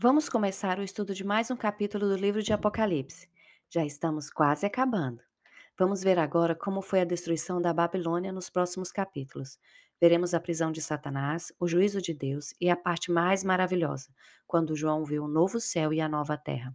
Vamos começar o estudo de mais um capítulo do livro de Apocalipse. Já estamos quase acabando. Vamos ver agora como foi a destruição da Babilônia nos próximos capítulos. Veremos a prisão de Satanás, o juízo de Deus e a parte mais maravilhosa, quando João viu o novo céu e a nova terra.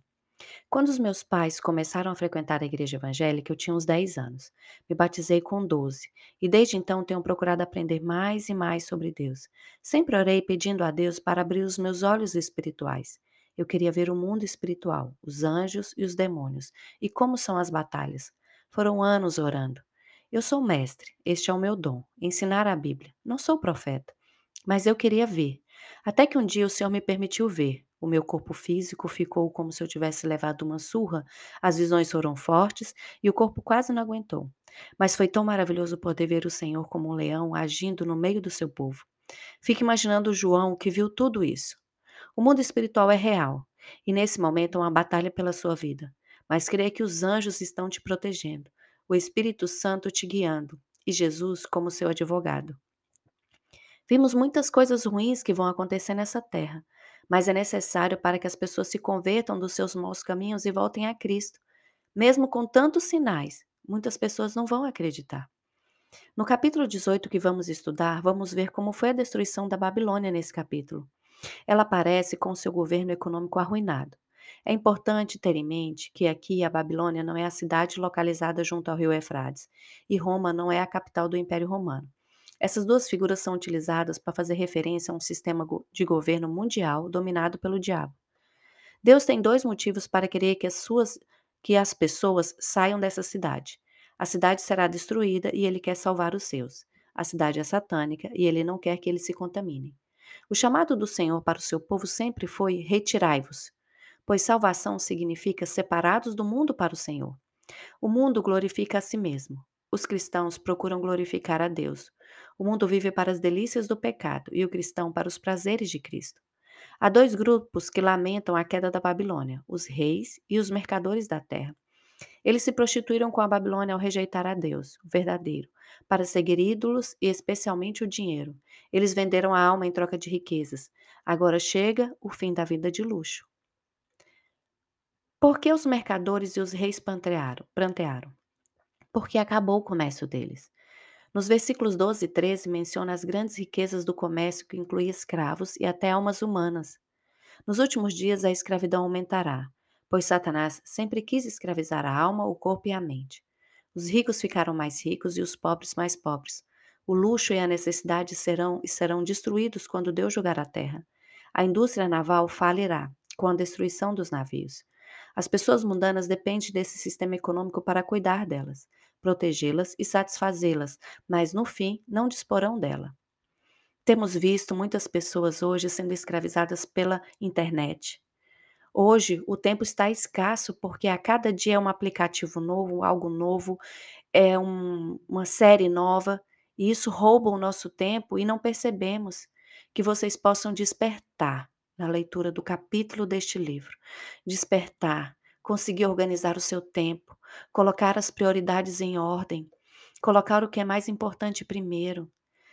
Quando os meus pais começaram a frequentar a igreja evangélica, eu tinha uns 10 anos. Me batizei com 12 e desde então tenho procurado aprender mais e mais sobre Deus. Sempre orei pedindo a Deus para abrir os meus olhos espirituais. Eu queria ver o mundo espiritual, os anjos e os demônios, e como são as batalhas. Foram anos orando. Eu sou mestre, este é o meu dom, ensinar a Bíblia. Não sou profeta, mas eu queria ver. Até que um dia o Senhor me permitiu ver. O meu corpo físico ficou como se eu tivesse levado uma surra, as visões foram fortes e o corpo quase não aguentou. Mas foi tão maravilhoso poder ver o Senhor como um leão agindo no meio do seu povo. Fique imaginando João que viu tudo isso. O mundo espiritual é real e nesse momento é uma batalha pela sua vida. Mas creia que os anjos estão te protegendo, o Espírito Santo te guiando e Jesus como seu advogado. Vimos muitas coisas ruins que vão acontecer nessa terra, mas é necessário para que as pessoas se convertam dos seus maus caminhos e voltem a Cristo. Mesmo com tantos sinais, muitas pessoas não vão acreditar. No capítulo 18 que vamos estudar, vamos ver como foi a destruição da Babilônia nesse capítulo. Ela aparece com seu governo econômico arruinado. É importante ter em mente que aqui a Babilônia não é a cidade localizada junto ao rio Eufrates, e Roma não é a capital do Império Romano. Essas duas figuras são utilizadas para fazer referência a um sistema de governo mundial dominado pelo diabo. Deus tem dois motivos para querer que as suas que as pessoas saiam dessa cidade. A cidade será destruída e ele quer salvar os seus. A cidade é satânica e ele não quer que eles se contaminem. O chamado do Senhor para o seu povo sempre foi: retirai-vos, pois salvação significa separados do mundo para o Senhor. O mundo glorifica a si mesmo. Os cristãos procuram glorificar a Deus. O mundo vive para as delícias do pecado e o cristão para os prazeres de Cristo. Há dois grupos que lamentam a queda da Babilônia: os reis e os mercadores da terra. Eles se prostituíram com a Babilônia ao rejeitar a Deus, o verdadeiro, para seguir ídolos e especialmente o dinheiro. Eles venderam a alma em troca de riquezas. Agora chega o fim da vida de luxo. Por que os mercadores e os reis prantearam? Porque acabou o comércio deles. Nos versículos 12 e 13 menciona as grandes riquezas do comércio que inclui escravos e até almas humanas. Nos últimos dias a escravidão aumentará, pois Satanás sempre quis escravizar a alma, o corpo e a mente. Os ricos ficaram mais ricos e os pobres mais pobres. O luxo e a necessidade serão e serão destruídos quando Deus jogar a terra. A indústria naval falirá com a destruição dos navios. As pessoas mundanas dependem desse sistema econômico para cuidar delas, protegê-las e satisfazê-las, mas no fim não disporão dela. Temos visto muitas pessoas hoje sendo escravizadas pela internet. Hoje o tempo está escasso porque a cada dia é um aplicativo novo, algo novo, é um, uma série nova, e isso rouba o nosso tempo e não percebemos que vocês possam despertar na leitura do capítulo deste livro. Despertar, conseguir organizar o seu tempo, colocar as prioridades em ordem, colocar o que é mais importante primeiro.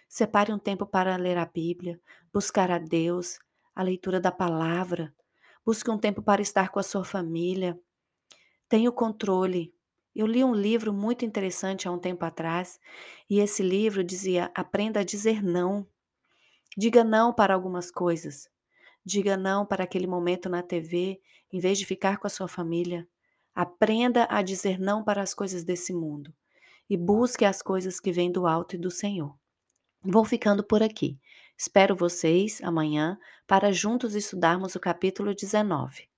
Separe um tempo para ler a Bíblia, buscar a Deus, a leitura da palavra. Busque um tempo para estar com a sua família. Tenha o controle. Eu li um livro muito interessante há um tempo atrás e esse livro dizia: aprenda a dizer não. Diga não para algumas coisas. Diga não para aquele momento na TV, em vez de ficar com a sua família. Aprenda a dizer não para as coisas desse mundo e busque as coisas que vêm do alto e do Senhor. Vou ficando por aqui. Espero vocês amanhã para juntos estudarmos o capítulo 19.